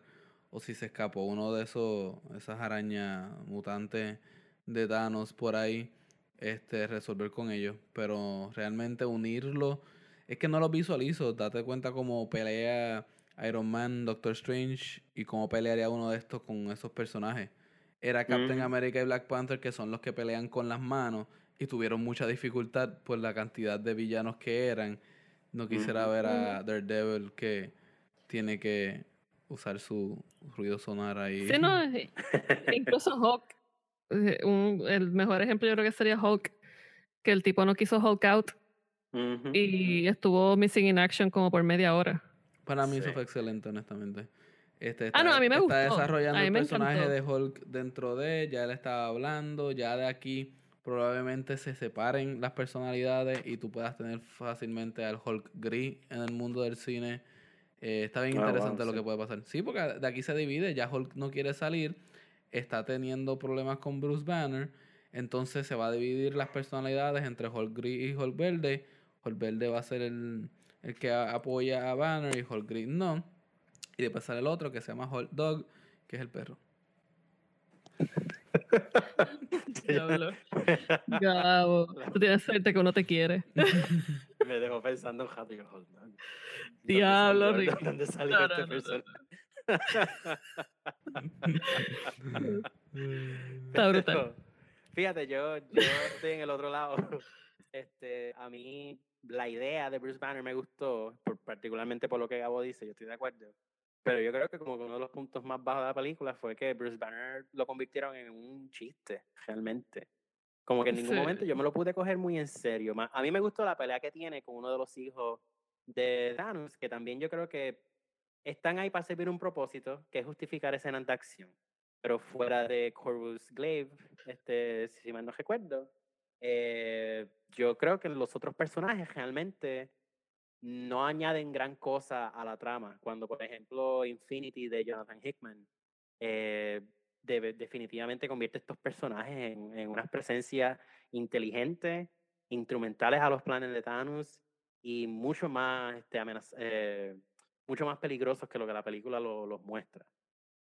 o si se escapó uno de esos, esas arañas mutantes de Thanos por ahí, este, resolver con ellos. Pero realmente unirlo, es que no los visualizo, date cuenta cómo pelea Iron Man, Doctor Strange y cómo pelearía uno de estos con esos personajes. Era Captain. America y Black Panther que son los que pelean con las manos y tuvieron mucha dificultad por la cantidad de villanos que eran. No quisiera ver a Daredevil que tiene que usar su ruido sonar ahí. Sí, no, incluso Hulk. eh, un- el mejor ejemplo yo creo que sería Hulk, que el tipo no quiso Hulk out Y estuvo missing in action como por media hora. Para mí eso fue excelente, honestamente. Este, Ah, no, a mí me está gustó. desarrollando A mí el personaje encantó. de Hulk dentro de, ya él estaba hablando, ya de aquí probablemente se separen las personalidades y tú puedas tener fácilmente al Hulk gris en el mundo del cine. Eh, está bien Ah, wow, interesante lo sí. que puede pasar. Sí, porque de aquí se divide, ya Hulk no quiere salir, está teniendo problemas con Bruce Banner, entonces se va a dividir las personalidades entre Hulk gris y Hulk verde. Hulk verde va a ser el, el que a- apoya a Banner y Hulk gris no. Y después sale el otro que se llama Hulk Dog, que es el perro. Diablo. Gabo, tú tienes suerte que uno te quiere. me dejó pensando en Happy Diablo, ¿Dónde salió No, este no, no, no. personaje? Está brutal. Fíjate, yo, yo estoy en el otro lado. Este, a mí la idea de Bruce Banner me gustó, por- particularmente por lo que Gabo dice, yo estoy de acuerdo. Pero yo creo que como que uno de los puntos más bajos de la película fue que Bruce Banner lo convirtieron en un chiste, realmente. Como que en ningún Sí. momento yo me lo pude coger muy en serio. A mí me gustó la pelea que tiene con uno de los hijos de Thanos, que también yo creo que están ahí para servir un propósito, que es justificar escenas de acción. Pero fuera de Corvus Glaive, este, si mal no recuerdo, eh, yo creo que los otros personajes realmente no añaden gran cosa a la trama. Cuando, por ejemplo, Infinity de Jonathan Hickman eh, debe- definitivamente convierte a estos personajes en, en unas presencias inteligentes, instrumentales a los planes de Thanos y mucho más, este, amenaz- eh, mucho más peligrosos que lo que la película lo- los muestra.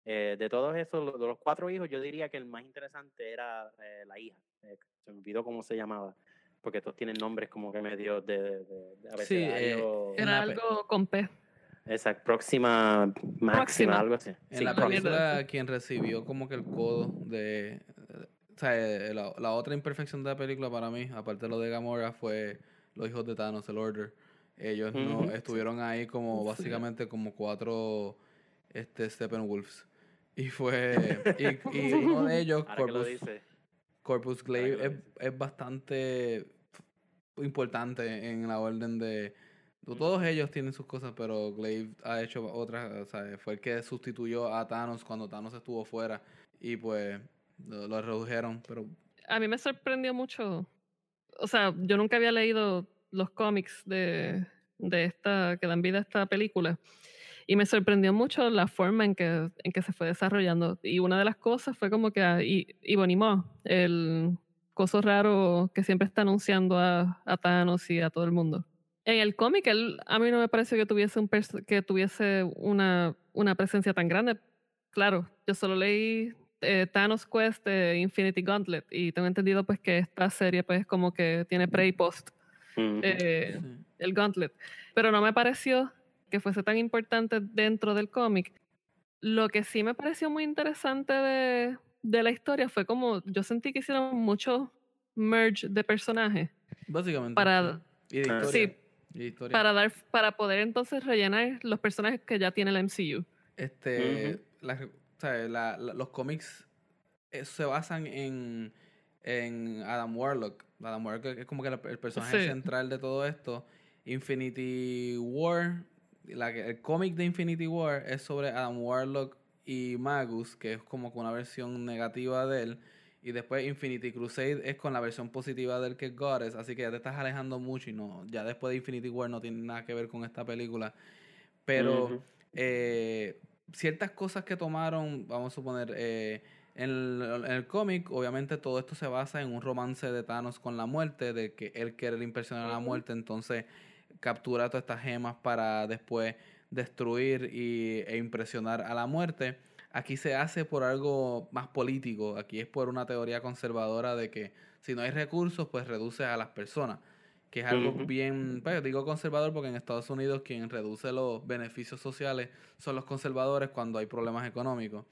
Eh, de todos esos, lo- de los cuatro hijos, yo diría que el más interesante era eh, la hija. eh, se me olvidó cómo se llamaba, porque todos tienen nombres como que medio de, de, de Sí, eh, Era algo con P. Exacto, próxima, máxima, Próxima. algo así. En Sí, la próxima. película, quien recibió como que el codo de. O sea, eh, la, la otra imperfección de la película para mí, aparte de lo de Gamora, fue los hijos de Thanos, el Order. Ellos no Ujú, estuvieron ahí como básicamente como cuatro este, Steppenwolves. Y fue. Y, y uno de ellos, Ahora que lo Corpus, dice. Corpus Glaive, es, es bastante importante en la orden de. Todos ellos tienen sus cosas, pero Glaive ha hecho otras. O sea, fue el que sustituyó a Thanos cuando Thanos estuvo fuera. Y pues lo, lo redujeron. Pero A mí me sorprendió mucho. O sea, yo nunca había leído los cómics de, de esta, que dan vida a esta película. Y me sorprendió mucho la forma en que, en que se fue desarrollando. Y una de las cosas fue como que a I- Ibonimo, el coso raro que siempre está anunciando a, a Thanos y a todo el mundo. En el cómic, él, a mí no me pareció que tuviese, un que tuviese una, una presencia tan grande. Claro, yo solo leí eh, Thanos Quest de Infinity Gauntlet y tengo entendido pues que esta serie pues como que tiene pre y post eh, sí. el Gauntlet. Pero no me pareció que fuese tan importante dentro del cómic. Lo que sí me pareció muy interesante de, de la historia fue como yo sentí que hicieron mucho merge de personajes básicamente. para, sí. Y de historia. sí, y de historia. para, dar, para poder entonces rellenar los personajes que ya tiene el MCU. Este, la- o sea, la- la- los cómics eh, se basan en, en Adam Warlock. Adam Warlock es como que la- el personaje Sí. central de todo esto. Infinity War, la que- el cómic de Infinity War es sobre Adam Warlock y Magus, que es como que una versión negativa de él. Y después Infinity Crusade es con la versión positiva del que es Goddess. Así que ya te estás alejando mucho y no, ya después de Infinity War no tiene nada que ver con esta película. Pero eh, ciertas cosas que tomaron, vamos a suponer, eh, en el, cómic, obviamente todo esto se basa en un romance de Thanos con la muerte, de que él quiere impresionar a la muerte, entonces captura todas estas gemas para después destruir y, e impresionar a la muerte. Aquí se hace por algo más político, aquí es por una teoría conservadora de que si no hay recursos, pues reduce a las personas que es algo bien, pues digo conservador porque en Estados Unidos quien reduce los beneficios sociales son los conservadores cuando hay problemas económicos.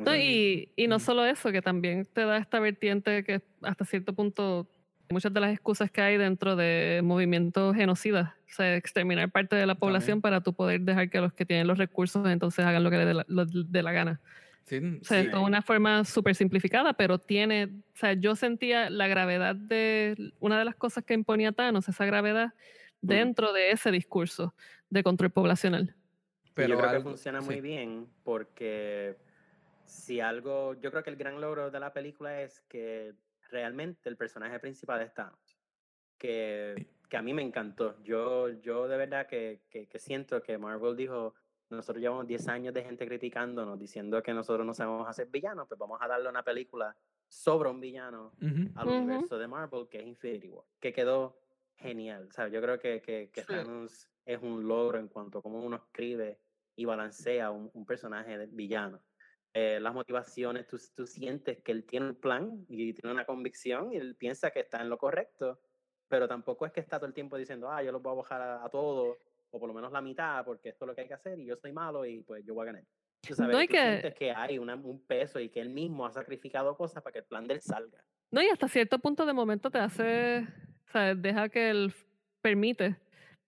No, y, y no solo eso, que también te da esta vertiente que hasta cierto punto muchas de las excusas que hay dentro de movimientos genocidas, o sea, exterminar parte de la población para tú poder dejar que los que tienen los recursos entonces hagan lo que les dé la, dé la gana. Sí, O sea, Sí. esto es una forma súper simplificada, pero tiene, o sea, yo sentía la gravedad de una de las cosas que imponía Thanos, esa gravedad dentro de ese discurso de control poblacional. pero yo creo algo- que funciona sí. muy bien porque si algo, yo creo que el gran logro de la película es que realmente el personaje principal es Thanos, que, que a mí me encantó. Yo, yo de verdad que, que, que siento que Marvel dijo, nosotros llevamos 10 años de gente criticándonos, diciendo que nosotros no sabemos hacer villanos, pues vamos a darle una película sobre un villano al universo de Marvel, que es Infinity War, que quedó genial. O sea, yo creo que, que, que Sí. Thanos es un logro en cuanto a cómo uno escribe y balancea un, un personaje de villano. Eh, las motivaciones, tú, tú sientes que él tiene un plan y tiene una convicción y él piensa que está en lo correcto, pero tampoco es que está todo el tiempo diciendo, ah, yo los voy a bajar a, todos, o por lo menos la mitad, porque esto es lo que hay que hacer y yo soy malo y pues yo voy a ganar. Tú sabes, no, hay que... que hay un peso y que él mismo ha sacrificado cosas para que el plan de él salga. No, y hasta cierto punto de momento te hace, o sea, deja que él permite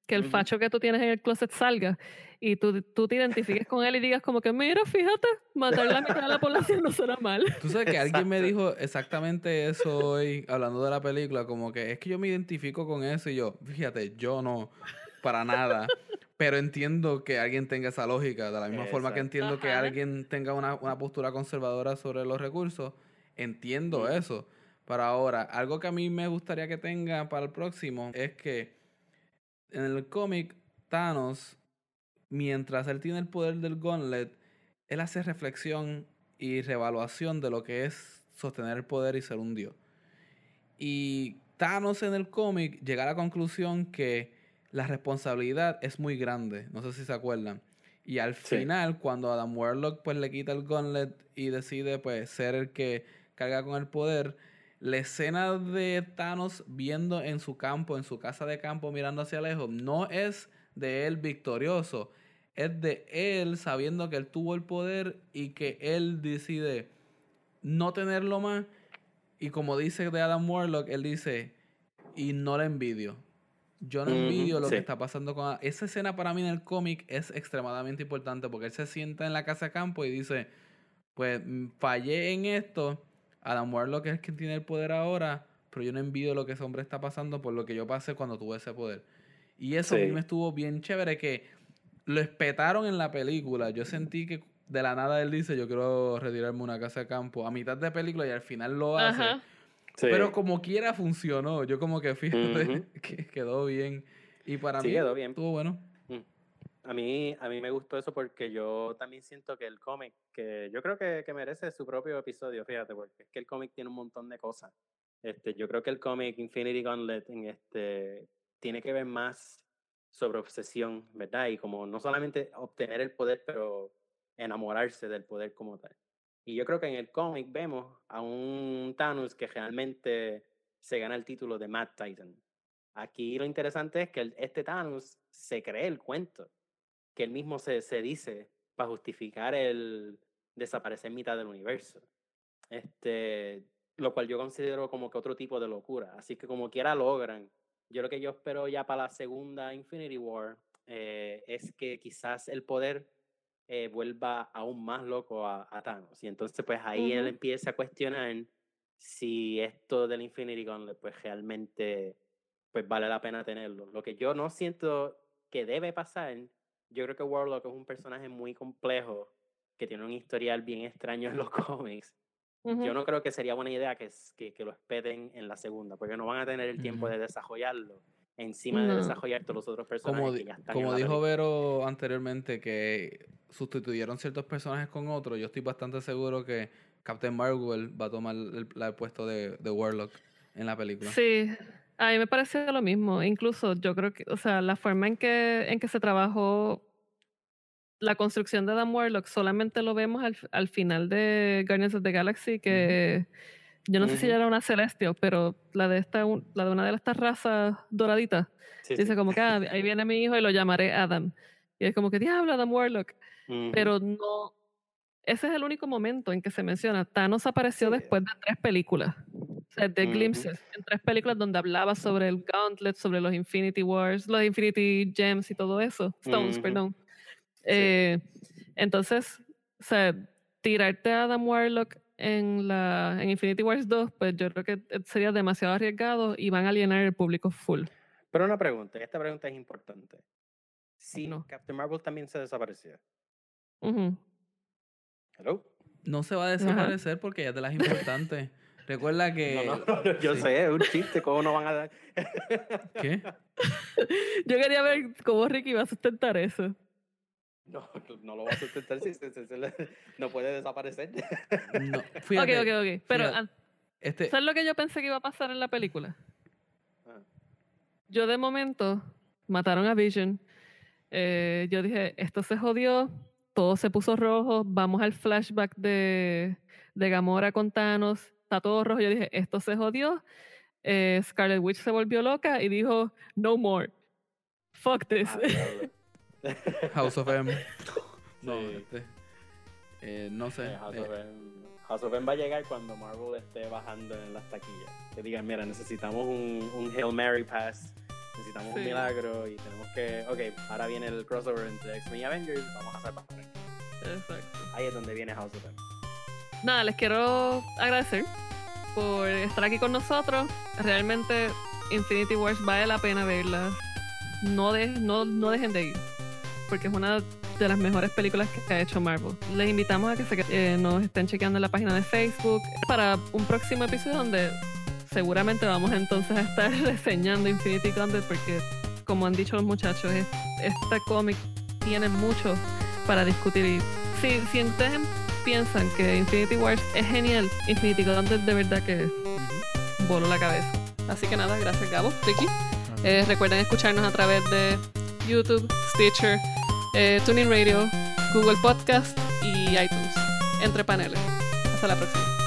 que el facho que tú tienes en el closet salga y tú, tú te identifiques con él y digas como que, mira, fíjate, matar la mitad de la población no será mal. Tú sabes que alguien me dijo exactamente eso hoy, hablando de la película, como que es que yo me identifico con eso y yo, fíjate, yo no, para nada. Pero entiendo que alguien tenga esa lógica, de la misma forma que entiendo que alguien tenga una, una, postura conservadora sobre los recursos, entiendo eso. Para ahora, algo que a mí me gustaría que tenga para el próximo es que en el cómic, Thanos, mientras él tiene el poder del Gauntlet, él hace reflexión y reevaluación de lo que es sostener el poder y ser un dios. Y Thanos en el cómic llega a la conclusión que la responsabilidad es muy grande. No sé si se acuerdan. Y al final, cuando Adam Warlock pues le quita el gauntlet y decide pues ser el que carga con el poder, la escena de Thanos viendo en su campo, en su casa de campo, mirando hacia lejos, no es de él victorioso, es de él sabiendo que él tuvo el poder y que él decide no tenerlo más. Y como dice de Adam Warlock, él dice, y no la envidio. Yo no envidio lo que está pasando con... Esa escena para mí en el cómic es extremadamente importante porque él se sienta en la casa de campo y dice, pues mm, fallé en esto Adam Warlock es quien tiene el poder ahora, pero yo no envidio lo que ese hombre está pasando por lo que yo pasé cuando tuve ese poder. Y eso a mí me estuvo bien chévere que lo espetaron en la película. Yo sentí que de la nada él dice, yo quiero retirarme una casa de campo a mitad de película y al final lo hace. Pero como quiera funcionó. Yo como que fíjate que quedó bien. Y para mí quedó bien. estuvo bueno. A mí, a mí me gustó eso porque yo también siento que el cómic, que yo creo que, que, merece su propio episodio, fíjate, porque es que el cómic tiene un montón de cosas. Este, yo creo que el cómic Infinity Gauntlet en este, tiene que ver más sobre obsesión, ¿verdad? Y como no solamente obtener el poder, pero enamorarse del poder como tal. Y yo creo que en el cómic vemos a un Thanos que realmente se gana el título de Mad Titan. Aquí lo interesante es que este Thanos se cree el cuento que él mismo se, se dice para justificar el desaparecer mitad del universo. Este, lo cual yo considero como que otro tipo de locura. Así que como quiera logran. Yo lo que yo espero ya para la segunda Infinity War eh, es que quizás el poder eh, vuelva aún más loco a, Thanos. Y entonces pues ahí él empieza a cuestionar si esto del Infinity Gauntlet pues realmente pues vale la pena tenerlo. Lo que yo no siento que debe pasar yo creo que Warlock es un personaje muy complejo que tiene un historial bien extraño en los cómics. Yo no creo que sería buena idea que, que, que, lo espeten en la segunda, porque no van a tener el tiempo de desarrollarlo encima de desarrollar todos los otros personajes como, que ya están Como dijo Vero anteriormente, que sustituyeron ciertos personajes con otros, yo estoy bastante seguro que Captain Marvel va a tomar el, el puesto de, de Warlock en la película. Sí, a mí me parece lo mismo. Incluso yo creo que, o sea, la forma en que, en que se trabajó la construcción de Adam Warlock solamente lo vemos al, al final de Guardians of the Galaxy, que yo no sé si ya era una Celestial, pero la de esta, la de una de estas razas doraditas, dice como que ah, ahí viene mi hijo y lo llamaré Adam. Y es como que diablo, Adam Warlock. Pero no, ese es el único momento en que se menciona. Thanos apareció después de tres películas de glimpses en tres películas donde hablaba sobre el Gauntlet, sobre los Infinity Wars, los Infinity Gems y todo eso. Stones, perdón. Eh, entonces, o sea, tirarte a Adam Warlock en, la, en Infinity Wars 2, pues yo creo que sería demasiado arriesgado y van a alienar el público full. Pero una pregunta, esta pregunta es importante. Si no. Captain Marvel también se desapareció. Hello. No se va a desaparecer porque ya te las importante. Recuerda que. yo sé, es un chiste, ¿cómo no van a dar? ¿Qué? yo quería ver cómo Ricky iba a sustentar eso. No, no lo va a sustentar si no puede desaparecer. No, fíjate, ok, ok, ok. Pero, este... ¿sabes lo que yo pensé que iba a pasar en la película? Ah. Yo de momento mataron a Vision. Eh, yo dije, esto se jodió, todo se puso rojo, vamos al flashback de, de Gamora con Thanos está todo rojo. Yo dije, esto se jodió. eh, Scarlet Witch se volvió loca y dijo, no more. Fuck this. Ah. House of M. No, Sí. este, eh, no sé. Eh, House, eh, of M, House of M va a llegar cuando Marvel esté bajando en las taquillas. Que digan, mira, necesitamos un, un Hail Mary Pass, necesitamos un milagro y tenemos que. Ok, ahora viene el crossover entre X-Men y Avengers, vamos a hacer para Exacto. Ahí es donde viene House of M. Nada, les quiero agradecer por estar aquí con nosotros. Realmente Infinity Wars vale la pena verla. No, de, no, no dejen de ir, porque es una de las mejores películas que ha hecho Marvel. Les invitamos a que se, eh, nos estén chequeando en la página de Facebook para un próximo episodio donde seguramente vamos entonces a estar reseñando Infinity Gauntlet porque, como han dicho los muchachos, es- este cómic tiene mucho para discutir. Y si, si ustedes piensan que Infinity Wars es genial, Infinity Gauntlet de verdad que voló la cabeza. Así que nada, gracias Gabo, Ricky. Eh, recuerden escucharnos a través de YouTube, Stitcher, eh, Tuning Radio, Google Podcast y iTunes. Entre paneles. Hasta la próxima.